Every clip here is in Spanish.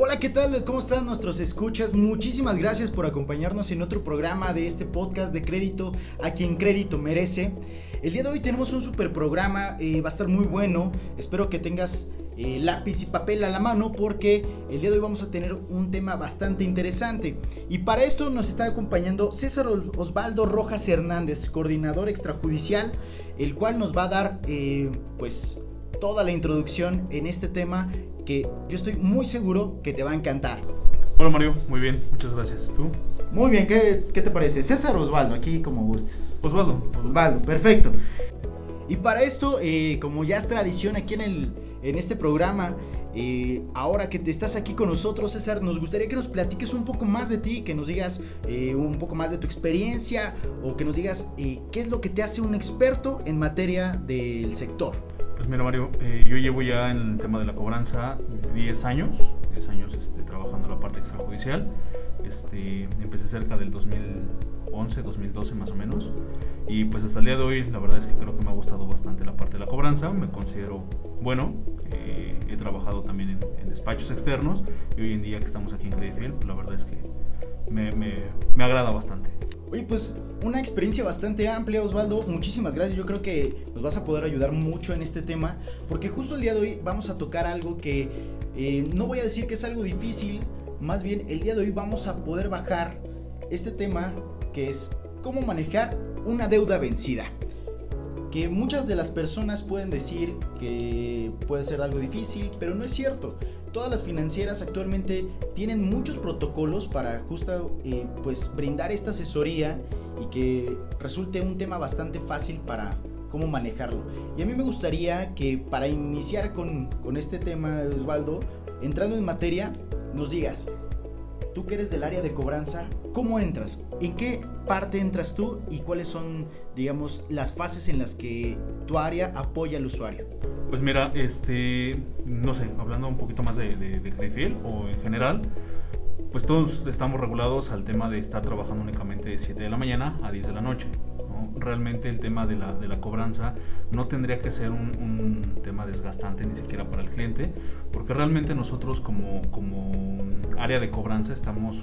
Hola, ¿qué tal? ¿Cómo están nuestros escuchas? Muchísimas gracias por acompañarnos en otro programa de este podcast de crédito a quien crédito merece. El día de hoy tenemos un super programa, eh, va a estar muy bueno. Espero que tengas eh, lápiz y papel a la mano porque el día de hoy vamos a tener un tema bastante interesante. Y para esto nos está acompañando César Osvaldo Rojas Hernández, coordinador extrajudicial, el cual nos va a dar eh, pues toda la introducción en este tema que yo estoy muy seguro que te va a encantar. Hola Mario, muy bien, muchas gracias. ¿Tú? Muy bien, ¿qué, qué te parece? César Osvaldo, aquí como gustes. Osvaldo. Osvaldo, perfecto. Y para esto, eh, como ya es tradición aquí en, el, en este programa, eh, ahora que te estás aquí con nosotros, César, nos gustaría que nos platiques un poco más de ti, que nos digas eh, un poco más de tu experiencia o que nos digas qué es lo que te hace un experto en materia del sector. Pues mira Mario, eh, yo llevo ya en el tema de la cobranza 10 años, 10 años este, trabajando la parte extrajudicial. Este, empecé cerca del 2011, 2012 más o menos. Y pues hasta el día de hoy la verdad es que creo que me ha gustado bastante la parte de la cobranza. Me considero bueno. Eh, he trabajado también en, despachos externos y hoy en día que estamos aquí en Credit pues la verdad es que me, me agrada bastante. Oye, pues una experiencia bastante amplia, Osvaldo. Muchísimas gracias. Yo creo que nos vas a poder ayudar mucho en este tema, porque justo el día de hoy vamos a tocar algo que eh, no voy a decir que es algo difícil, más bien el día de hoy vamos a poder bajar este tema que es cómo manejar una deuda vencida. Que muchas de las personas pueden decir que puede ser algo difícil, pero no es cierto todas las financieras actualmente tienen muchos protocolos para justo eh, pues brindar esta asesoría y que resulte un tema bastante fácil para cómo manejarlo. Y a mí me gustaría que para iniciar con, con este tema, Osvaldo, entrando en materia, nos digas, tú que eres del área de cobranza, ¿cómo entras? ¿En qué parte entras tú y cuáles son, digamos, las fases en las que tu área apoya al usuario? Pues mira, este, no sé, hablando un poquito más de, de, o en general, pues todos estamos regulados al tema de estar trabajando únicamente de 7 de la mañana a 10 de la noche. Realmente el tema de la, de la, cobranza no tendría que ser un, tema desgastante ni siquiera para el cliente, porque realmente nosotros como, como área de cobranza estamos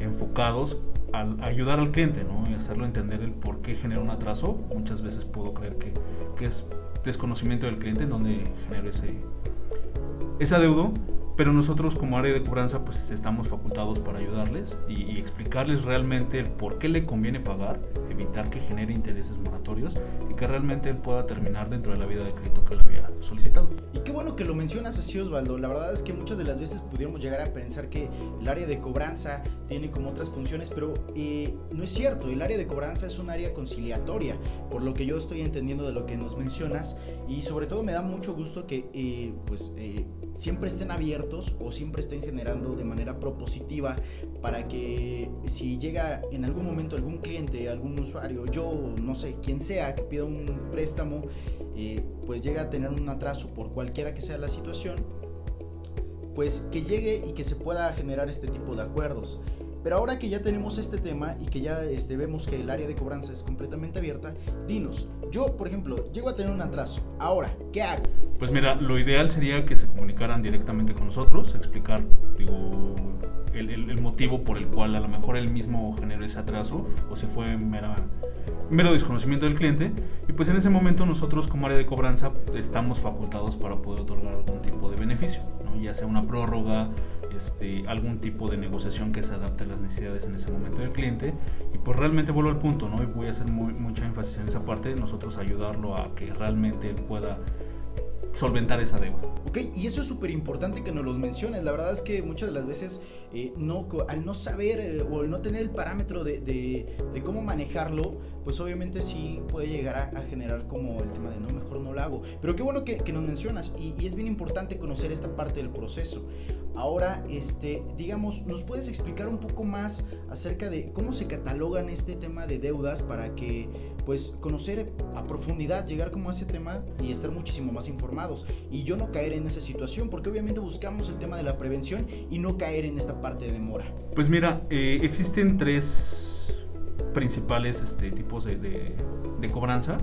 enfocados al ayudar al cliente ¿no? y hacerlo entender el por qué genera un atraso. Muchas veces puedo creer que, que es desconocimiento del cliente en donde genera ese, ese adeudo, pero nosotros como área de cobranza pues estamos facultados para ayudarles y, explicarles realmente el por qué le conviene pagar, evitar que genere intereses moratorios y que realmente él pueda terminar dentro de la vida de crédito que él había solicitado. Y qué bueno que lo mencionas así Osvaldo, la verdad es que muchas de las veces pudiéramos llegar a pensar que el área de cobranza tiene como otras funciones, pero eh, no es cierto, el área de cobranza es un área conciliatoria, por lo que yo estoy entendiendo de lo que nos mencionas. Y sobre todo me da mucho gusto que eh, pues eh, siempre estén abiertos o siempre estén generando de manera propositiva para que si llega en algún momento algún cliente, algún usuario, yo no sé, quien sea que pida un préstamo, eh, pues llega a tener un atraso por cualquiera que sea la situación, pues que llegue y que se pueda generar este tipo de acuerdos. Pero ahora que ya tenemos este tema y que ya este, vemos que el área de cobranza es completamente abierta, dinos, yo por ejemplo llego a tener un atraso, ahora, ¿qué hago? Pues mira, lo ideal sería que se comunicaran directamente con nosotros, explicar motivo por el cual a lo mejor él mismo generó ese atraso o se fue mera, mero desconocimiento del cliente y pues en ese momento nosotros como área de cobranza estamos facultados para poder otorgar algún tipo de beneficio, ¿no? ya sea una prórroga, este, algún tipo de negociación que se adapte a las necesidades en ese momento del cliente. Y pues realmente vuelvo al punto, ¿no? Y voy a hacer muy, mucha énfasis en esa parte, nosotros ayudarlo a que realmente pueda solventar esa deuda. Ok, y eso es súper importante que nos lo menciones. La verdad es que muchas de las veces, eh, no, al no saber eh, o al no tener el parámetro de, de, cómo manejarlo, pues obviamente sí puede llegar a, generar como el tema de no, mejor no lo hago. Pero qué bueno que, que nos mencionas y, y, es bien importante conocer esta parte del proceso. Ahora, este, digamos, ¿nos puedes explicar un poco más acerca de cómo se catalogan este tema de deudas para que, pues, conocer a profundidad, llegar como a ese tema y estar muchísimo más informados? Y yo no caer en esa situación, porque obviamente buscamos el tema de la prevención y no caer en esta parte de demora. Pues mira, eh, existen tres principales este, tipos de, cobranza,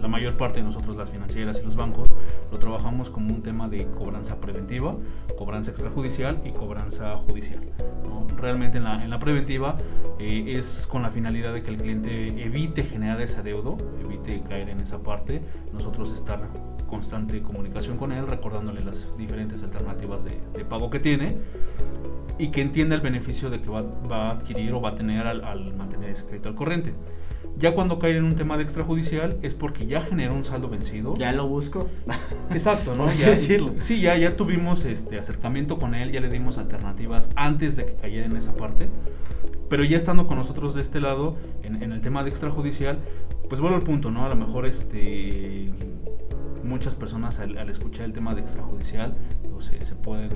la mayor parte de nosotros, las financieras y los bancos, lo trabajamos como un tema de cobranza preventiva, cobranza extrajudicial y cobranza judicial. Realmente en la, en la preventiva eh, es con la finalidad de que el cliente evite generar ese adeudo, evite caer en esa parte, nosotros estar constante comunicación con él, recordándole las diferentes alternativas de, de pago que tiene y que entienda el beneficio de que va, va a adquirir o va a tener al, al, mantener ese crédito al corriente. Ya cuando cae en un tema de extrajudicial es porque ya generó un saldo vencido. Ya lo busco. Exacto, ¿no? Ya, decirlo. Sí, ya, ya tuvimos este acercamiento con él, ya le dimos alternativas antes de que cayera en esa parte. Pero ya estando con nosotros de este lado, en, en el tema de extrajudicial, pues vuelvo al punto, ¿no? A lo mejor este muchas personas al, al, escuchar el tema de extrajudicial se, se, pueden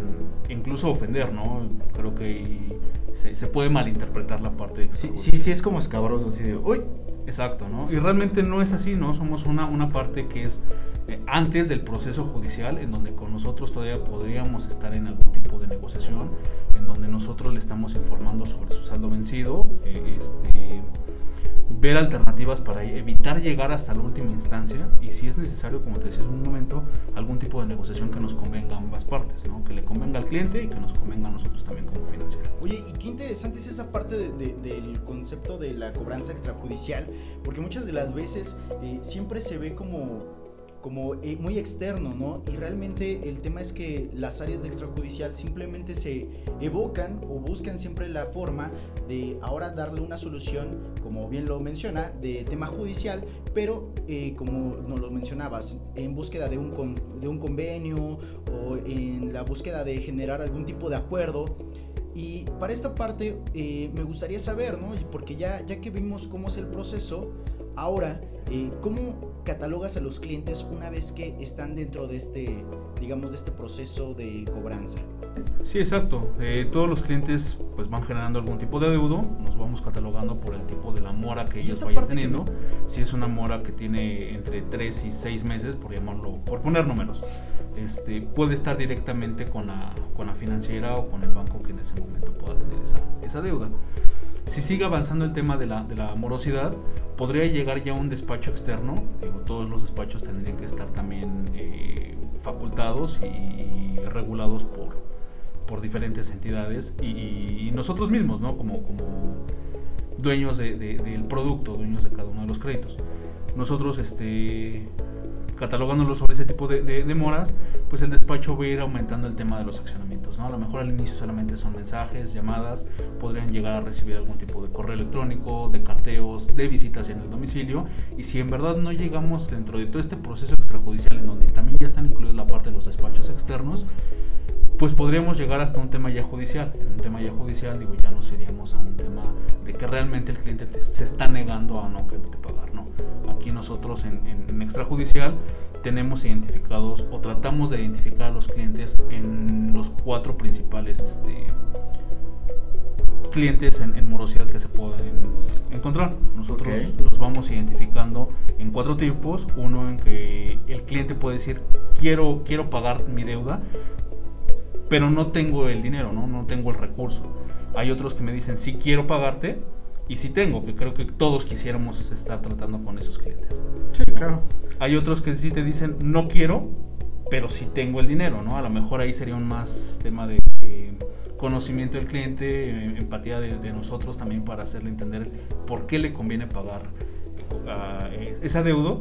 incluso ofender, ¿no? Creo que se, se puede malinterpretar la parte de sí, sí, sí, es como escabroso, así de, uy. Exacto, ¿no? Y realmente no es así, ¿no? Somos una, una parte que es eh, antes del proceso judicial, en donde con nosotros todavía podríamos estar en algún tipo de negociación, en donde nosotros le estamos informando sobre su saldo vencido, eh, este ver alternativas para evitar llegar hasta la última instancia y si es necesario, como te decía en un momento, algún tipo de negociación que nos convenga a ambas partes, ¿no? que le convenga al cliente y que nos convenga a nosotros también como financiera. Oye, y qué interesante es esa parte de, de, del concepto de la cobranza extrajudicial, porque muchas de las veces eh, siempre se ve como como eh, muy externo, ¿no? Y realmente el tema es que las áreas de extrajudicial simplemente se evocan o buscan siempre la forma de ahora darle una solución, como bien lo menciona, de tema judicial, pero eh, como nos lo mencionabas, en búsqueda de un, con, de un convenio o en la búsqueda de generar algún tipo de acuerdo. Y para esta parte eh, me gustaría saber, ¿no? Porque ya, ya que vimos cómo es el proceso, ahora, eh, ¿cómo catalogas a los clientes una vez que están dentro de este, digamos, de este proceso de cobranza? Sí, exacto. Eh, todos los clientes pues van generando algún tipo de adeudo, nos vamos catalogando por el tipo de la mora que ellos vayan teniendo. Me... Si es una mora que tiene entre 3 y 6 meses, por llamarlo, por poner números, este, puede estar directamente con la, con la financiera o con el banco que en ese momento pueda tener esa, esa deuda. Si sigue avanzando el tema de la, de morosidad, podría llegar ya un despacho externo. Digo, todos los despachos tendrían que estar también eh, facultados y, regulados por, diferentes entidades y, nosotros mismos, ¿no? Como, dueños de, de, del producto, dueños de cada uno de los créditos. Nosotros, este, catalogándolo sobre ese tipo de, de, de, moras, pues el despacho va a ir aumentando el tema de los accionamientos. ¿no? A lo mejor al inicio solamente son mensajes, llamadas, podrían llegar a recibir algún tipo de correo electrónico, de carteos, de visitas en el domicilio. Y si en verdad no llegamos dentro de todo este proceso extrajudicial, en donde también ya están incluidos la parte de los despachos externos, pues podríamos llegar hasta un tema ya judicial. En un tema ya judicial, digo, ya no seríamos a un tema de que realmente el cliente te, se está negando a no quererte pagar, ¿no? Aquí nosotros en, en, extrajudicial tenemos identificados o tratamos de identificar a los clientes en los cuatro principales este, clientes en, en, morosidad que se pueden encontrar. Nosotros okay. los vamos identificando en cuatro tipos. Uno en que el cliente puede decir, quiero, quiero pagar mi deuda, pero no tengo el dinero, ¿no? no tengo el recurso. Hay otros que me dicen, sí quiero pagarte, y sí tengo, que creo que todos quisiéramos estar tratando con esos clientes. Sí, ¿no? claro. Hay otros que sí te dicen, no quiero, pero sí tengo el dinero, ¿no? A lo mejor ahí sería un más tema de eh, conocimiento del cliente, eh, empatía de, de, nosotros también para hacerle entender por qué le conviene pagar uh, ese adeudo.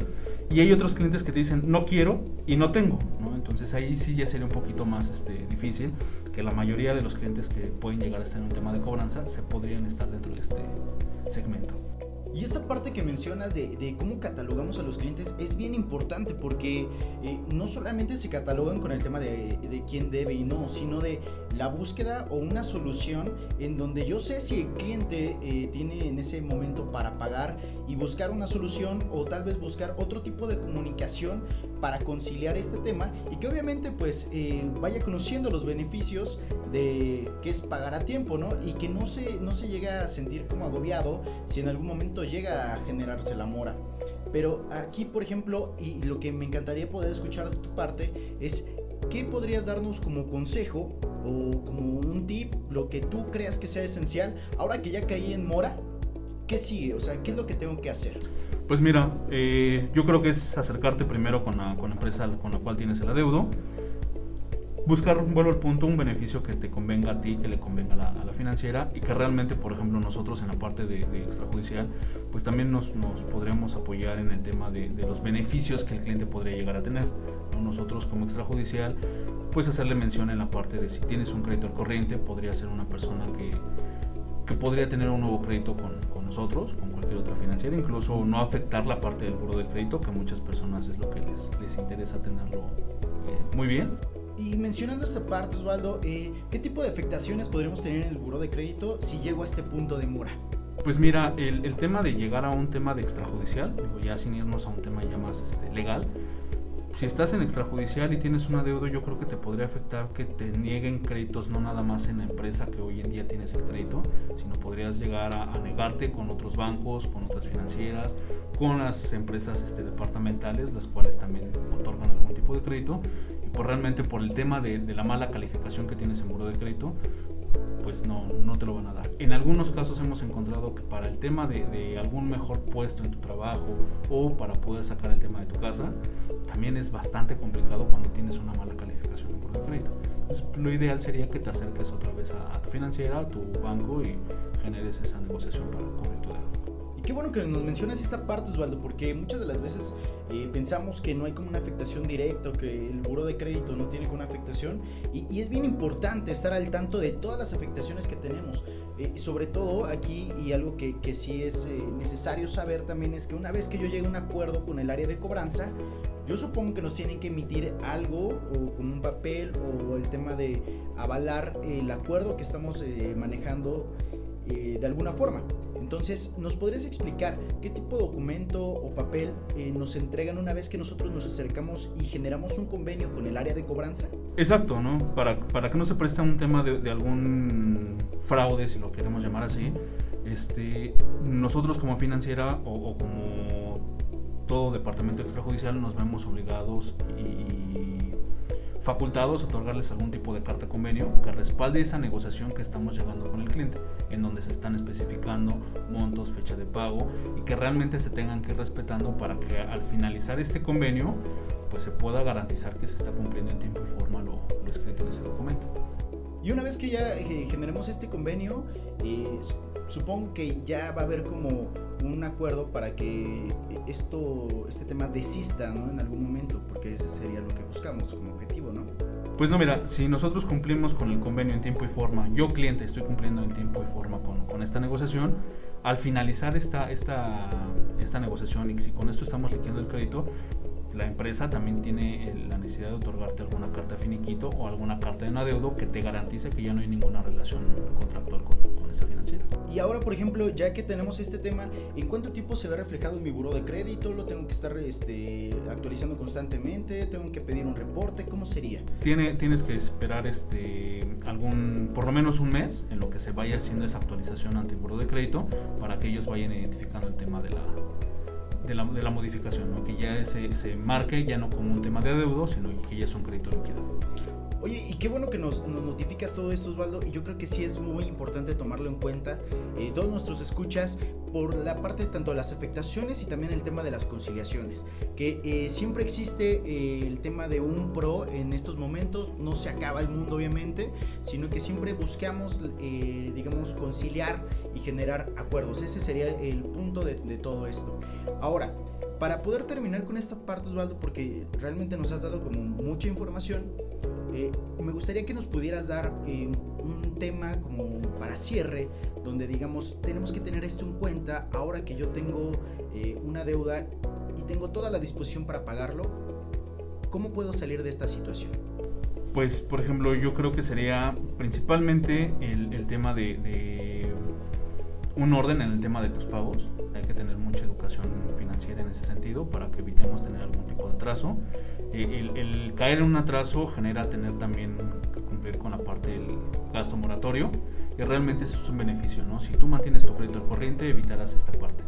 Y hay otros clientes que te dicen, no quiero y no tengo. Entonces ahí sí ya sería un poquito más este, difícil, que la mayoría de los clientes que pueden llegar a estar en un tema de cobranza se podrían estar dentro de este segmento. Y esta parte que mencionas de, de, cómo catalogamos a los clientes es bien importante porque eh, no solamente se catalogan con el tema de, de, quién debe y no, sino de la búsqueda o una solución en donde yo sé si el cliente eh, tiene en ese momento para pagar y buscar una solución o tal vez buscar otro tipo de comunicación para conciliar este tema y que obviamente pues eh, vaya conociendo los beneficios de que es pagar a tiempo, ¿no? Y que no se, no se llega a sentir como agobiado si en algún momento llega a generarse la mora. Pero aquí, por ejemplo, y lo que me encantaría poder escuchar de tu parte es ¿qué podrías darnos como consejo o como un tip, lo que tú creas que sea esencial ahora que ya caí en mora? ¿Qué sigue? O sea, ¿qué es lo que tengo que hacer? Pues mira, eh, yo creo que es acercarte primero con la, con la empresa con la cual tienes el adeudo, buscar, vuelvo al punto, un beneficio que te convenga a ti, que le convenga a la, financiera y que realmente, por ejemplo, nosotros en la parte de, extrajudicial, pues también nos, nos, podremos apoyar en el tema de, los beneficios que el cliente podría llegar a tener. Nosotros como extrajudicial, pues hacerle mención en la parte de si tienes un crédito al corriente, podría ser una persona que, que podría tener un nuevo crédito con, con, nosotros, con cualquier otra financiera, incluso no afectar la parte del buro de crédito, que a muchas personas es lo que les, les interesa tenerlo eh, muy bien. Y mencionando esta parte, Osvaldo, eh, ¿qué tipo de afectaciones podríamos tener en el buro de crédito si llego a este punto de mora? Pues mira, el, el, tema de llegar a un tema de extrajudicial, digo, ya sin irnos a un tema ya más este, legal, si estás en extrajudicial y tienes una deuda, yo creo que te podría afectar que te nieguen créditos, no nada más en la empresa que hoy en día tienes el crédito, sino podrías llegar a, a negarte con otros bancos, con otras financieras, con las empresas este, departamentales, las cuales también otorgan algún tipo de crédito pues realmente por el tema de, la mala calificación que tienes en buro de crédito, pues no, no te lo van a dar. En algunos casos hemos encontrado que para el tema de, algún mejor puesto en tu trabajo o para poder sacar el tema de tu casa, también es bastante complicado cuando tienes una mala calificación en buro de crédito. Entonces, lo ideal sería que te acerques otra vez a, a tu financiera, a tu banco y generes esa negociación para cubrir tu deuda. Qué bueno que nos mencionas esta parte, Osvaldo, porque muchas de las veces eh, pensamos que no hay como una afectación directa que el buro de crédito no tiene como una afectación. Y, es bien importante estar al tanto de todas las afectaciones que tenemos. Eh, sobre todo aquí, y algo que, sí es eh, necesario saber también, es que una vez que yo llegue a un acuerdo con el área de cobranza, yo supongo que nos tienen que emitir algo o con un papel o el tema de avalar el acuerdo que estamos manejando de alguna forma. Entonces, ¿nos podrías explicar qué tipo de documento o papel eh, nos entregan una vez que nosotros nos acercamos y generamos un convenio con el área de cobranza? Exacto, ¿no? Para, para que no se preste un tema de, algún fraude, si lo queremos llamar así, este, nosotros como financiera o, como todo departamento extrajudicial nos vemos obligados y facultados otorgarles algún tipo de carta convenio que respalde esa negociación que estamos llevando con el cliente, en donde se están especificando montos, fecha de pago y que realmente se tengan que ir respetando para que al finalizar este convenio pues se pueda garantizar que se está cumpliendo en tiempo y forma lo, escrito en ese documento. Y una vez que ya eh, generemos este convenio, eh, supongo que ya va a haber como un acuerdo para que esto, este tema desista ¿no? en algún momento, porque ese sería lo que buscamos como objetivo, ¿no? Pues no, mira, si nosotros cumplimos con el convenio en tiempo y forma, yo cliente estoy cumpliendo en tiempo y forma con, con esta negociación, al finalizar esta, esta, esta negociación y si con esto estamos liquidando el crédito, la empresa también tiene la necesidad de otorgarte alguna carta finiquito o alguna carta de un adeudo que te garantice que ya no hay ninguna relación contractual con, financiera. Y ahora, por ejemplo, ya que tenemos este tema, ¿en cuánto tiempo se ve reflejado en mi buro de crédito? ¿Lo tengo que estar este, actualizando constantemente? ¿Tengo que pedir un reporte? ¿Cómo sería? Tiene, tienes que esperar este, algún, por lo menos un mes en lo que se vaya haciendo esa actualización ante el buro de crédito para que ellos vayan identificando el tema de la, de la, de la modificación, que ya se, se, marque ya no como un tema de adeudo, sino que ya es un crédito liquidado. Oye, y qué bueno que nos, notificas todo esto, Osvaldo. Y yo creo que sí es muy importante tomarlo en cuenta, eh, todos nuestros escuchas, por la parte tanto de las afectaciones y también el tema de las conciliaciones. Que eh, siempre existe eh, el tema de un pro en estos momentos, no se acaba el mundo, obviamente, sino que siempre buscamos, digamos, conciliar y generar acuerdos. Ese sería el punto de, de todo esto. Ahora, para poder terminar con esta parte, Osvaldo, porque realmente nos has dado como mucha información, eh, me gustaría que nos pudieras dar eh, un tema como para cierre, donde digamos, tenemos que tener esto en cuenta ahora que yo tengo eh, una deuda y tengo toda la disposición para pagarlo, ¿cómo puedo salir de esta situación? Pues, por ejemplo, yo creo que sería principalmente el, tema de, de, un orden en el tema de tus pagos. Hay que tener mucha educación financiera en ese sentido para que evitemos tener algún tipo de atraso el, caer en un atraso genera tener también que cumplir con la parte del gasto moratorio y realmente eso es un beneficio, ¿no? Si tú mantienes tu crédito al corriente, evitarás esta parte,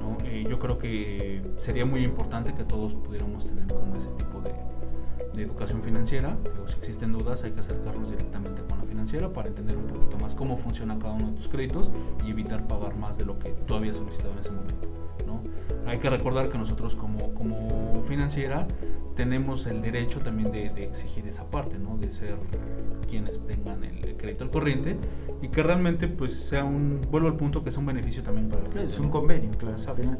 ¿no? Eh, yo creo que sería muy importante que todos pudiéramos tener como ese tipo de, de educación financiera, si existen dudas hay que acercarnos directamente con la financiera para entender un poquito más cómo funciona cada uno de tus créditos y evitar pagar más de lo que tú habías solicitado en ese momento, ¿no? hay que recordar que nosotros como, como financiera tenemos el derecho también de, exigir esa parte, ¿no? De ser quienes tengan el, crédito al corriente y que realmente pues sea un, vuelvo al punto que es un beneficio también para el Es un convenio, claro, al final.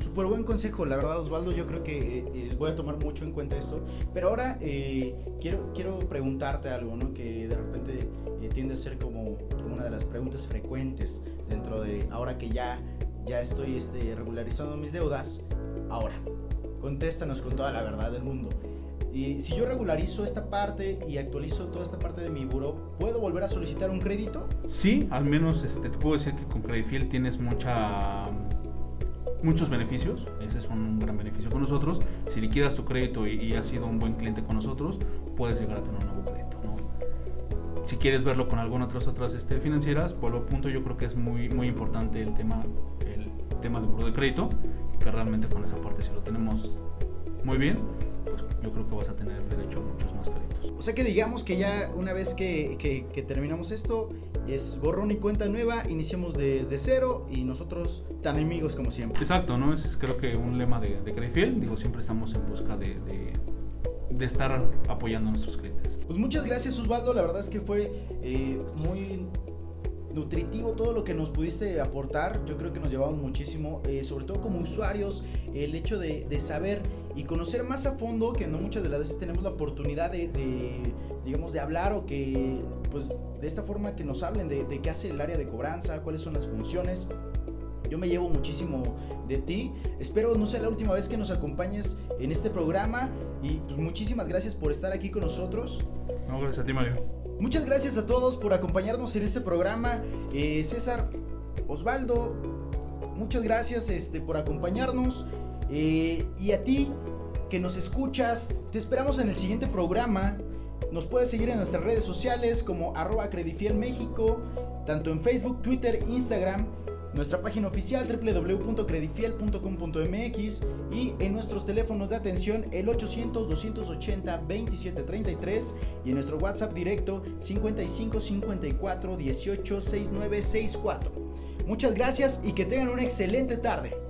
Súper buen consejo, la verdad Osvaldo, yo creo que eh, voy a tomar mucho en cuenta esto. Pero ahora eh, quiero, quiero preguntarte algo, ¿no? Que de repente eh, tiende a ser como, como, una de las preguntas frecuentes dentro de ahora que ya, ya estoy este, regularizando mis deudas. Ahora, contéstanos con toda la verdad del mundo. Y si yo regularizo esta parte y actualizo toda esta parte de mi buro, ¿puedo volver a solicitar un crédito? Sí, al menos este, te puedo decir que con Credifiel tienes mucha muchos beneficios, ese es un gran beneficio con nosotros. Si liquidas tu crédito y, has sido un buen cliente con nosotros, puedes llegar a tener un nuevo crédito. Si quieres verlo con alguna otras otras este, financieras, por lo punto yo creo que es muy, muy importante el tema, el tema del buro de crédito, que realmente con esa parte si lo tenemos muy bien, pues yo creo que vas a tener derecho a muchos más créditos. O sea que digamos que ya una vez que, que terminamos esto, es borrón y cuenta nueva, iniciamos desde cero y nosotros tan amigos como siempre. Exacto, ¿no? Es creo que un lema de, de Credifiel, digo, siempre estamos en busca de, de, estar apoyando a nuestros clientes. Pues muchas gracias Osvaldo, la verdad es que fue eh, muy nutritivo todo lo que nos pudiste aportar. Yo creo que nos llevamos muchísimo, eh, sobre todo como usuarios, el hecho de, saber y conocer más a fondo, que no muchas de las veces tenemos la oportunidad de, digamos, de hablar o que, pues, de esta forma que nos hablen de, de qué hace el área de cobranza, cuáles son las funciones. Yo me llevo muchísimo de ti. Espero no sea la última vez que nos acompañes en este programa. Y pues muchísimas gracias por estar aquí con nosotros. No, gracias a ti, Mario. Muchas gracias a todos por acompañarnos en este programa. Eh, César, Osvaldo, muchas gracias este, por acompañarnos. Eh, y a ti que nos escuchas, te esperamos en el siguiente programa. Nos puedes seguir en nuestras redes sociales como arroba Credifiel México, tanto en Facebook, Twitter, Instagram, nuestra página oficial www.credifiel.com.mx y en nuestros teléfonos de atención el 800-280-2733 y en nuestro WhatsApp directo 55 54 18 69 64. Muchas gracias y que tengan una excelente tarde.